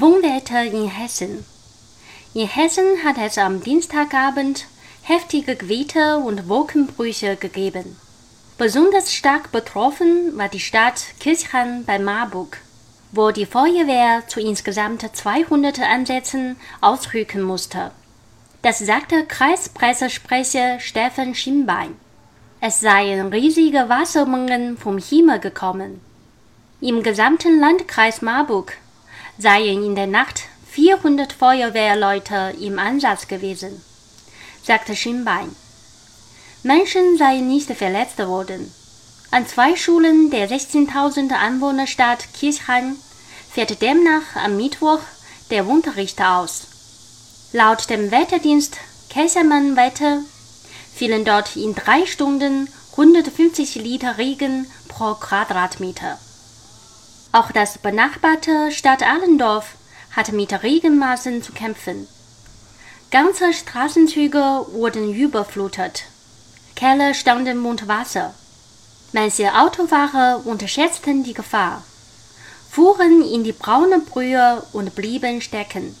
Wohnwetter in Hessen. In Hessen hat es am Dienstagabend heftige Gewitter und Wolkenbrüche gegeben. Besonders stark betroffen war die Stadt Kirchheim bei Marburg, wo die Feuerwehr zu insgesamt 200 Einsätzen ausrücken musste. Das sagte Kreispressesprecher Steffen Schienbein. Es seien riesige Wassermengen vom Himmel gekommen. Im gesamten Landkreis Marburg seien in der Nacht 400 Feuerwehrleute im Einsatz gewesen, sagte Schienbein. Menschen seien nicht verletzt worden. An zwei Schulen der 16.000 Einwohnerstadt Kirchheim fährt demnach am Mittwoch der Unterricht aus. Laut dem Wetterdienst Kesselmann Wetter fielen dort in drei Stunden 150 Liter Regen pro Quadratmeter. Auch das benachbarte Stadt Allendorf hatte mit Regenmassen zu kämpfen. Ganze Straßenzüge wurden überflutet. Keller standen unter Wasser. Manche Autofahrer unterschätzten die Gefahr, fuhren in die braune Brühe und blieben stecken.